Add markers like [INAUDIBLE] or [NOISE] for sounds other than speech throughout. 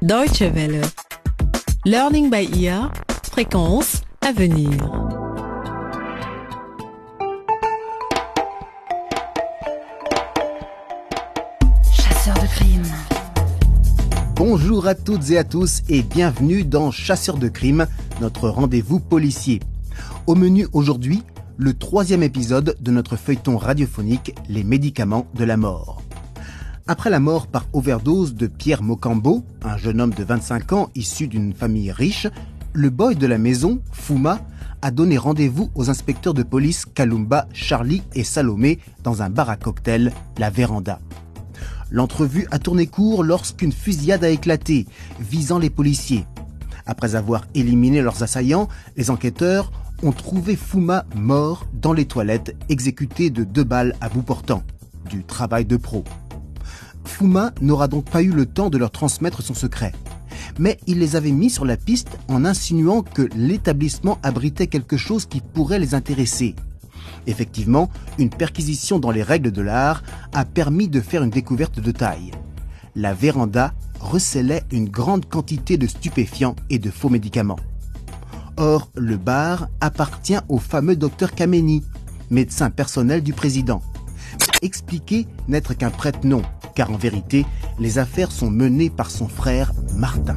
Deutsche Welle. Learning by ear. Fréquence à venir. Chasseur de crime. Bonjour à toutes et à tous et bienvenue dans Chasseurs de crime, notre rendez-vous policier. Au menu aujourd'hui, le troisième épisode de notre feuilleton radiophonique Les médicaments de la mort. Après la mort par overdose de Pierre Mocambo, un jeune homme de 25 ans issu d'une famille riche, le boy de la maison, Fuma, a donné rendez-vous aux inspecteurs de police Kalumba, Charlie et Salomé dans un bar à cocktail, la Véranda. L'entrevue a tourné court lorsqu'une fusillade a éclaté, visant les policiers. Après avoir éliminé leurs assaillants, les enquêteurs ont trouvé Fuma mort dans les toilettes, exécuté de deux balles à bout portant. Du travail de pro. Fuma n'aura donc pas eu le temps de leur transmettre son secret. Mais il les avait mis sur la piste en insinuant que l'établissement abritait quelque chose qui pourrait les intéresser. Effectivement, une perquisition dans les règles de l'art a permis de faire une découverte de taille. La véranda recelait une grande quantité de stupéfiants et de faux médicaments. Or, le bar appartient au fameux docteur Kameni, médecin personnel du président. Expliquer n'être qu'un prête-nom, car en vérité, les affaires sont menées par son frère Martin.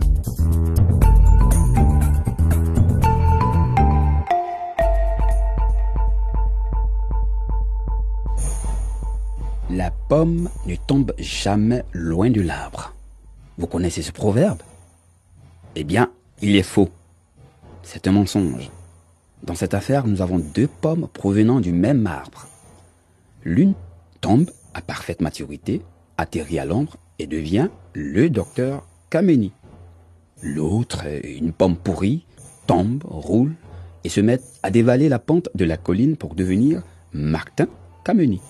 La pomme ne tombe jamais loin de l'arbre. Vous connaissez ce proverbe? Eh bien, il est faux. C'est un mensonge. Dans cette affaire, nous avons deux pommes provenant du même arbre. L'une tombe à parfaite maturité, atterrit à l'ombre et devient le docteur Kameni. L'autre, une pomme pourrie, tombe, roule et se met à dévaler la pente de la colline pour devenir Martin Kameni.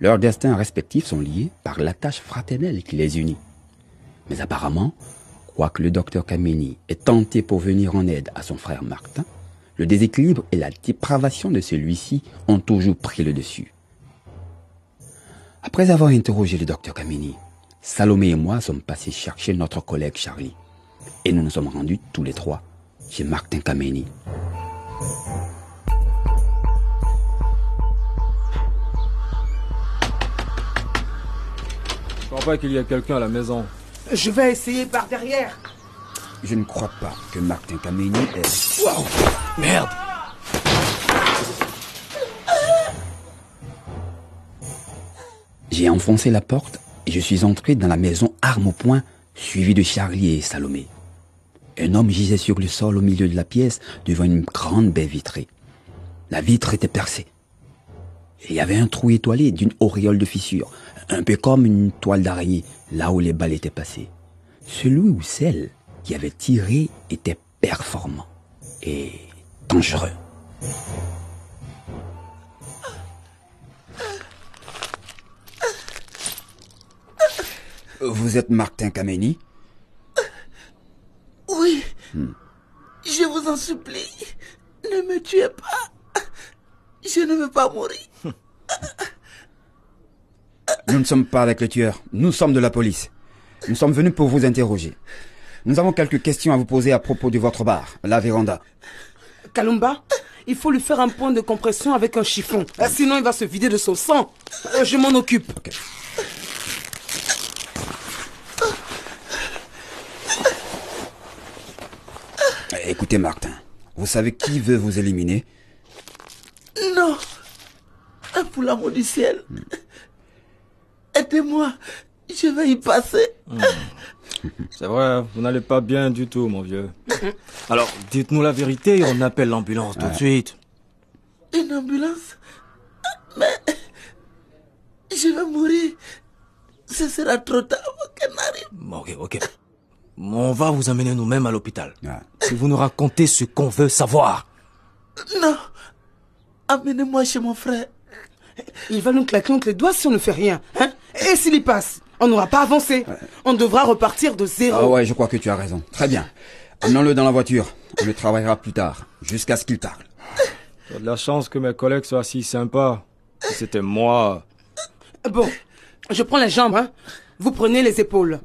Leurs destins respectifs sont liés par l'attache fraternelle qui les unit. Mais apparemment, quoique le docteur Kameni ait tenté pour venir en aide à son frère Martin, le déséquilibre et la dépravation de celui-ci ont toujours pris le dessus. Après avoir interrogé le docteur Kameni, Salomé et moi sommes passés chercher notre collègue Charlie. Et nous nous sommes rendus tous les trois chez Martin Kameni. Je crois pas qu'il y ait quelqu'un à la maison. Je vais essayer par derrière. Je ne crois pas que Martin Kameni est... Wow Merde J'ai enfoncé la porte et je suis entré dans la maison arme au poing, suivi de Charlie et Salomé. Un homme gisait sur le sol au milieu de la pièce devant une grande baie vitrée. La vitre était percée. Il y avait un trou étoilé d'une auréole de fissure, un peu comme une toile d'araignée, là où les balles étaient passées. Celui ou celle qui avait tiré était performant et dangereux. Vous êtes Martin Kameni Oui. Je vous en supplie. Ne me tuez pas. Je ne veux pas mourir. Nous ne sommes pas avec le tueur, nous sommes de la police. Nous sommes venus pour vous interroger. Nous avons quelques questions à vous poser à propos de votre bar, la véranda. Kalumba, il faut lui faire un point de compression avec un chiffon. Sinon, il va se vider de son sang. Euh, Je m'en occupe. Écoutez Martin, vous savez qui veut vous éliminer? Non. Pour l'amour du ciel. Aidez-moi. Je vais y passer. C'est vrai, vous n'allez pas bien du tout, mon vieux. [LAUGHS] Alors, dites-nous la vérité et on appelle l'ambulance tout de suite. Une ambulance? Mais je vais mourir. Ce sera trop tard avant qu'elle n'arrive. Bon, Ok, ok. On va vous amener nous-mêmes à l'hôpital. Si vous nous racontez ce qu'on veut savoir. Non. Amenez-moi chez mon frère. Il va nous claquer entre les doigts si on ne fait rien. Hein? Et s'il y passe On n'aura pas avancé. On devra repartir de zéro. Ah ouais, je crois que tu as raison. Très bien. Amenons-le dans la voiture. On le travaillera plus tard, jusqu'à ce qu'il parle. T'as de la chance que mes collègues soient si sympas. Si c'était moi. Bon, je prends les jambes. Hein vous prenez les épaules.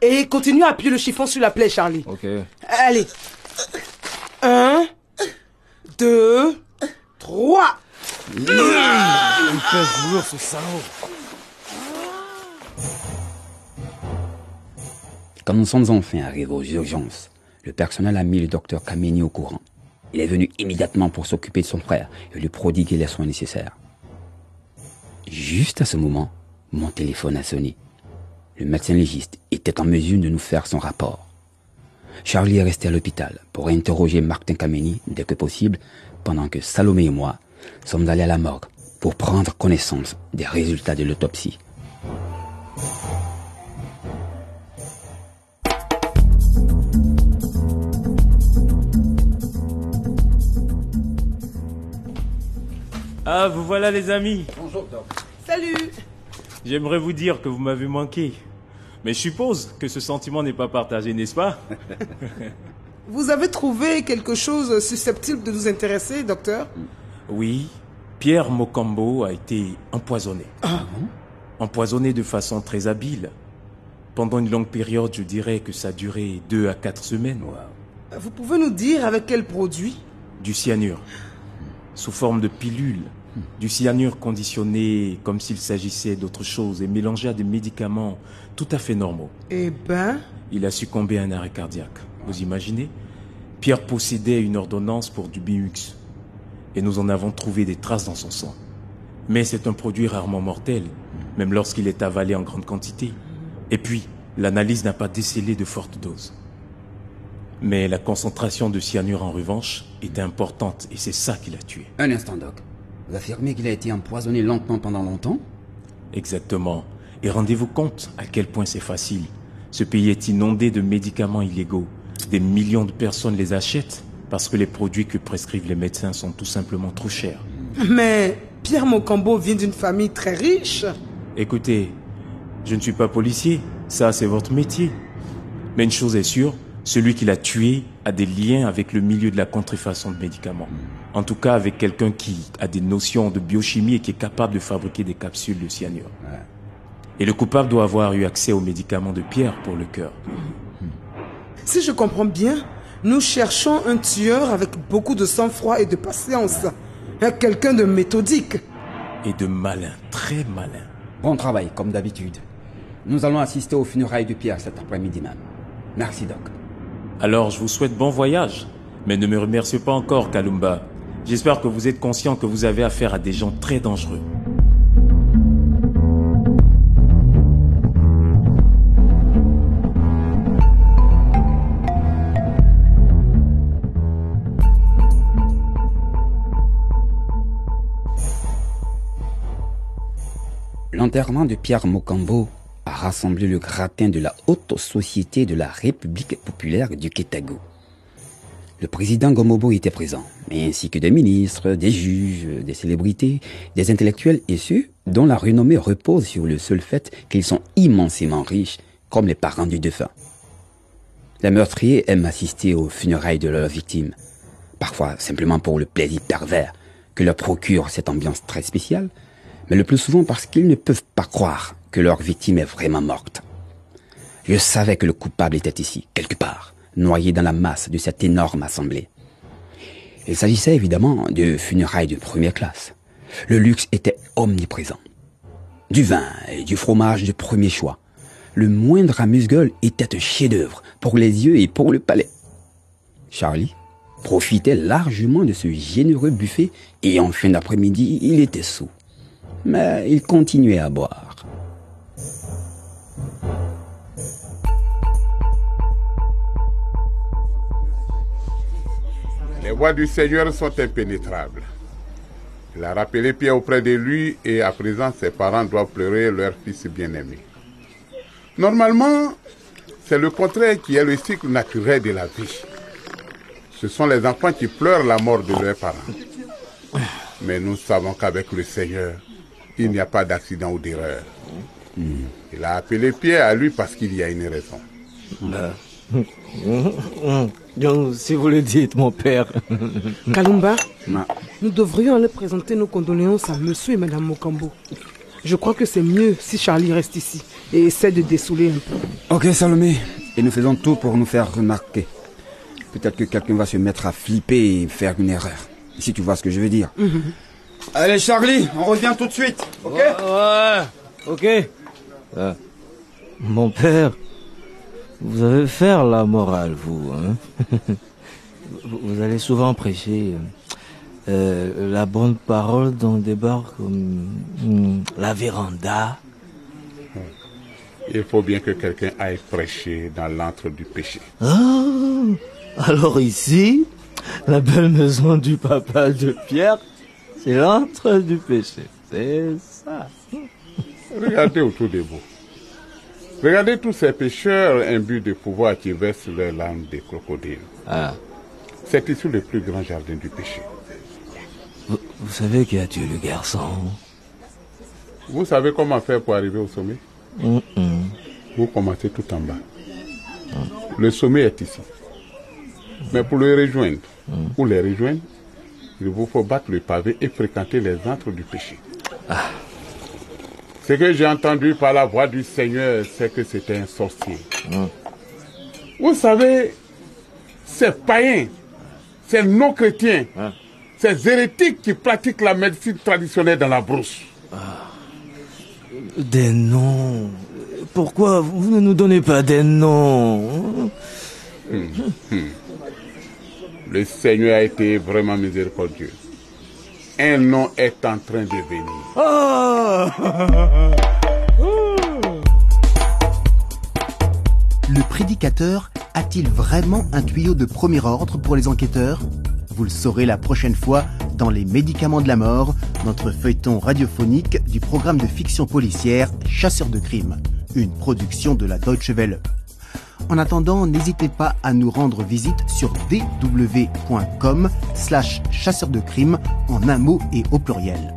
Et continuez à appuyer le chiffon sur la plaie, Charlie. Ok. Allez. Un, deux, trois. Ce salaud. Quand nous sommes enfin arrivés aux urgences, le personnel a mis le docteur Kameni au courant. Il est venu immédiatement pour s'occuper de son frère et lui prodiguer les soins nécessaires. Juste à ce moment, mon téléphone a sonné. Le médecin légiste était en mesure de nous faire son rapport. Charlie est resté à l'hôpital pour interroger Martin Kameni dès que possible, pendant que Salomé et moi sommes allés à la morgue pour prendre connaissance des résultats de l'autopsie. Ah, vous voilà les amis. Salut. J'aimerais vous dire que vous m'avez manqué. Mais je suppose que ce sentiment n'est pas partagé, n'est-ce pas? [LAUGHS] Vous avez trouvé quelque chose susceptible de nous intéresser, docteur? Oui, Pierre Mokambo a été empoisonné. empoisonné de façon très habile. Pendant une longue période, je dirais que ça a duré deux à quatre semaines. Vous pouvez nous dire avec quel produit? Du cyanure, sous forme de pilule. Du cyanure conditionné comme s'il s'agissait d'autre chose et mélangé à des médicaments tout à fait normaux. Eh ben, Il a succombé à un arrêt cardiaque. Vous imaginez? Pierre possédait une ordonnance pour du Biux. Et nous en avons trouvé des traces dans son sang. Mais c'est un produit rarement mortel, même lorsqu'il est avalé en grande quantité. Et puis, l'analyse n'a pas décelé de fortes doses. Mais la concentration de cyanure en revanche était importante et c'est ça qui l'a tué. Un instant, Doc. Vous affirmez qu'il a été empoisonné lentement pendant longtemps Exactement. Et rendez-vous compte à quel point c'est facile. Ce pays est inondé de médicaments illégaux. Des millions de personnes les achètent parce que les produits que prescrivent les médecins sont tout simplement trop chers. mais Pierre Mocambo vient d'une famille très riche. Écoutez, je ne suis pas policier, ça c'est votre métier. Mais une chose est sûre, celui qui l'a tué a des liens avec le milieu de la contrefaçon de médicaments. En tout cas avec quelqu'un qui a des notions de biochimie et qui est capable de fabriquer des capsules de cyanure. Et le coupable doit avoir eu accès aux médicaments de Pierre pour le cœur. Si je comprends bien, nous cherchons un tueur avec beaucoup de sang-froid et de patience. Quelqu'un de méthodique. Et de malin, très malin. Bon travail, comme d'habitude. Nous allons assister aux funérailles de Pierre cet après-midi même. Merci, Doc. Alors je vous souhaite bon voyage. Mais ne me remerciez pas encore, Kalumba. J'espère que vous êtes conscient que vous avez affaire à des gens très dangereux. L'enterrement de Pierre Mokambo a rassemblé le gratin de la haute société de la République populaire du Kétago. Le président Gomobo était présent, ainsi que des ministres, des juges, des célébrités, des intellectuels ceux dont la renommée repose sur le seul fait qu'ils sont immensément riches, comme les parents du défunt. Les meurtriers aiment assister aux funérailles de leurs victimes, parfois simplement pour le plaisir pervers que leur procure cette ambiance très spéciale, mais le plus souvent parce qu'ils ne peuvent pas croire que leur victime est vraiment morte. Je savais que le coupable était ici, quelque part, noyé dans la masse de cette énorme assemblée. Il s'agissait évidemment de funérailles de première classe. Le luxe était omniprésent. Du vin et du fromage de premier choix. Le moindre amuse-gueule était un chef-d'œuvre pour les yeux et pour le palais. Charlie profitait largement de ce généreux buffet et en fin d'après-midi, il était sous. Mais il continuait à boire. Les voies du Seigneur sont impénétrables. Il a rappelé Pierre auprès de lui et à présent ses parents doivent pleurer leur fils bien-aimé. Normalement, c'est le contraire qui est le cycle naturel de la vie. Ce sont les enfants qui pleurent la mort de leurs parents. Mais nous savons qu'avec le Seigneur, il n'y a pas d'accident ou d'erreur. Il a appelé Pierre à lui parce qu'il y a une raison. [LAUGHS] Donc, si vous le dites, mon père. [LAUGHS] Kalumba, nous devrions aller présenter nos condoléances à monsieur et madame Mokambo. Je crois que c'est mieux si Charlie reste ici. et essaie de dessouler un peu. Ok, Salomé. Et nous faisons tout pour nous faire remarquer. Peut-être que quelqu'un va se mettre à flipper et faire une erreur. Si tu vois ce que je veux dire. Allez, Charlie, on revient tout de suite. Ok? Ouais, ok. Euh, mon père, vous avez faire la morale, vous. Hein [LAUGHS] vous, allez souvent prêcher euh, euh, la bonne parole dans des bars comme hum, la véranda. Il faut bien que quelqu'un aille prêcher dans l'antre du péché. Ah, alors ici, la belle maison du papa de Pierre, c'est l'antre du péché. C'est ça. Regardez autour de vous. Regardez tous ces pécheurs imbus de pouvoir qui versent leurs larmes des crocodiles. Ah, C'est ici le plus grand jardin du péché. vous, vous savez qui a tué le garçon? Vous savez comment faire pour arriver au sommet? Vous commencez tout en bas. Le sommet est ici. Mais pour le rejoindre, pour les rejoindre, il vous faut battre le pavé et fréquenter les antres du péché. Ce que j'ai entendu par la voix du Seigneur, c'est que c'était un sorcier. Vous savez, ces païens, ces non-chrétiens, ces hérétiques qui pratiquent la médecine traditionnelle dans la brousse. Des noms. Pourquoi vous ne nous donnez pas des noms Le Seigneur a été vraiment miséricordieux. Un nom est en train de venir. Ah Le prédicateur a-t-il vraiment un tuyau de premier ordre pour les enquêteurs? Vous le saurez la prochaine fois dans Les médicaments de la mort, notre feuilleton radiophonique du programme de fiction policière Chasseurs de crimes, une production de la Deutsche Welle. En attendant, n'hésitez pas à nous rendre visite sur dw.com slash chasseurs de crimes en un mot et au pluriel.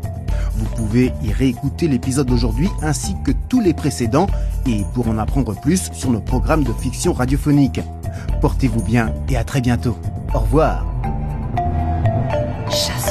Vous pouvez y réécouter l'épisode d'aujourd'hui ainsi que tous les précédents et pour en apprendre plus sur nos programmes de fiction radiophonique. Portez-vous bien et à très bientôt. Au revoir. Chasseur